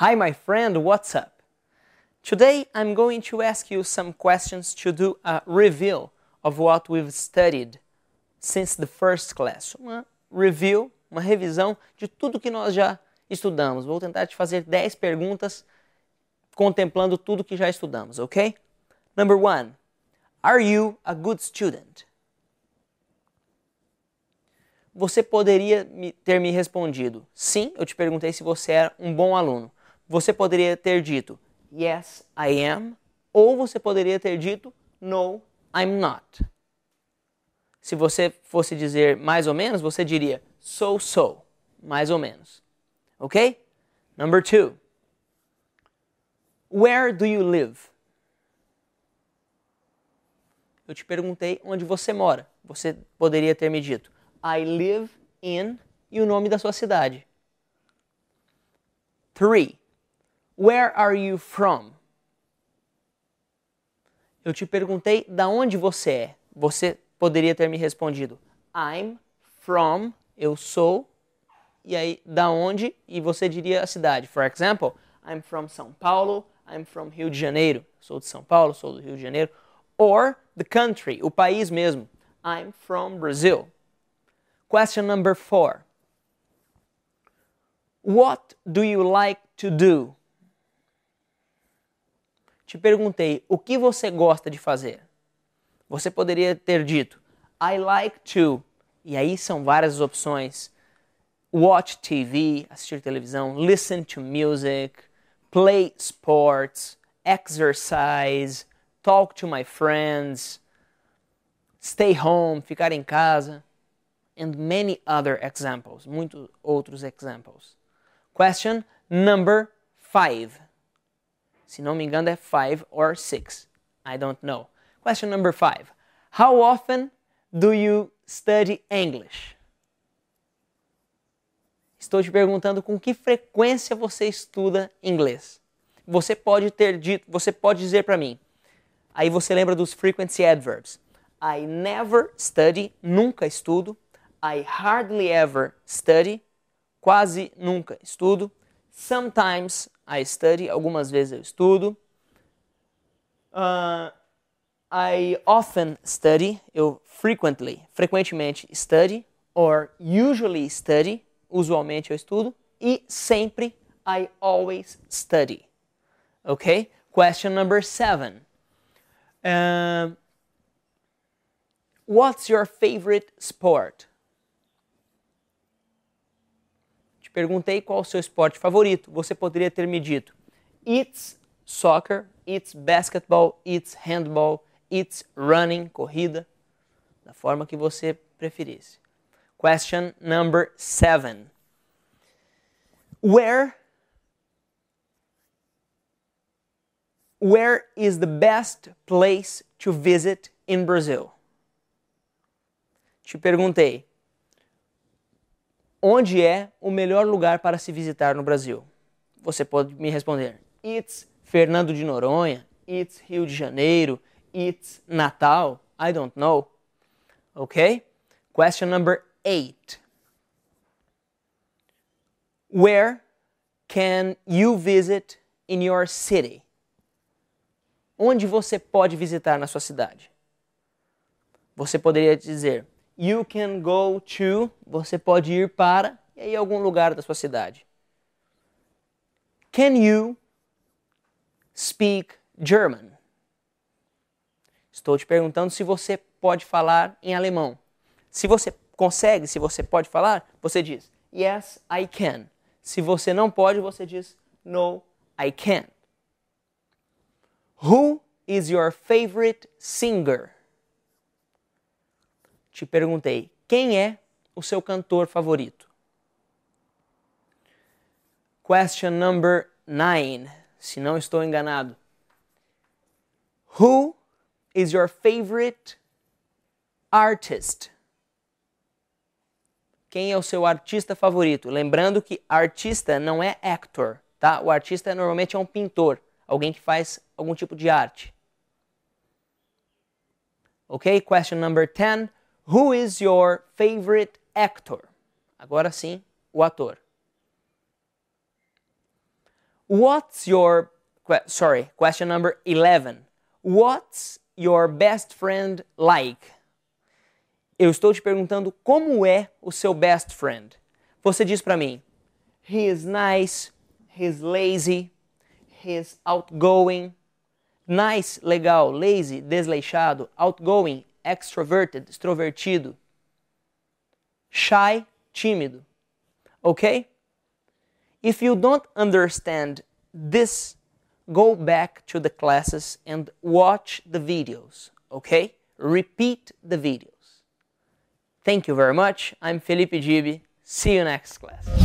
Hi, my friend, what's up? Today I'm going to ask you some questions to do a review of what we've studied since the first class. Uma review, uma revisão de tudo que nós já estudamos. Vou tentar te fazer 10 perguntas contemplando tudo que já estudamos, ok? Number one, are you a good student? Você poderia ter me respondido sim, eu te perguntei se você era um bom aluno. Você poderia ter dito yes, I am, ou você poderia ter dito no, I'm not. Se você fosse dizer mais ou menos, você diria so so, mais ou menos. Ok? Number two. Where do you live? Eu te perguntei onde você mora. Você poderia ter me dito I live in e o nome da sua cidade. Three. Where are you from? Eu te perguntei da onde você é. Você poderia ter me respondido I'm from, eu sou, e aí da onde, e você diria a cidade. For example, I'm from São Paulo, I'm from Rio de Janeiro. Sou de São Paulo, sou do Rio de Janeiro. Or the country, o país mesmo. I'm from Brazil. Question number four. What do you like to do? Te perguntei o que você gosta de fazer. Você poderia ter dito I like to. E aí são várias opções. Watch TV, assistir televisão, listen to music, play sports, exercise, talk to my friends, stay home, ficar em casa and many other examples, muitos outros examples. Question number five. Se não me engano é five or six. I don't know. Question number five. How often do you study English? Estou te perguntando com que frequência você estuda inglês. Você pode ter dito, você pode dizer para mim. Aí você lembra dos frequency adverbs. I never study, nunca estudo. I hardly ever study, quase nunca estudo. Sometimes I study, algumas vezes eu estudo. Uh, I often study, eu frequently, frequentemente study, or usually study, usualmente eu estudo, e sempre I always study. Okay? Question number seven. Uh, what's your favorite sport? Te perguntei qual o seu esporte favorito. Você poderia ter me dito: It's soccer, it's basketball, it's handball, it's running, corrida, da forma que você preferisse. Question number seven. Where Where is the best place to visit in Brazil? Te perguntei, Onde é o melhor lugar para se visitar no Brasil? Você pode me responder: It's Fernando de Noronha, It's Rio de Janeiro, It's Natal. I don't know. Okay? Question number eight. Where can you visit in your city? Onde você pode visitar na sua cidade? Você poderia dizer You can go to, você pode ir para, e aí algum lugar da sua cidade. Can you speak German? Estou te perguntando se você pode falar em alemão. Se você consegue, se você pode falar, você diz Yes, I can. Se você não pode, você diz No, I can't. Who is your favorite singer? Te perguntei: quem é o seu cantor favorito? Question number nine, se não estou enganado. Who is your favorite artist? Quem é o seu artista favorito? Lembrando que artista não é actor, tá? O artista normalmente é um pintor, alguém que faz algum tipo de arte. Ok? Question number 10. Who is your favorite actor? Agora sim, o ator. What's your sorry, question number 11. What's your best friend like? Eu estou te perguntando como é o seu best friend. Você diz para mim: He is nice, he's lazy, he's outgoing. Nice, legal, lazy, desleixado, outgoing, extroverted, extrovertido. Shy, tímido. Okay? If you don't understand this, go back to the classes and watch the videos, okay? Repeat the videos. Thank you very much. I'm Felipe Gibi. See you next class.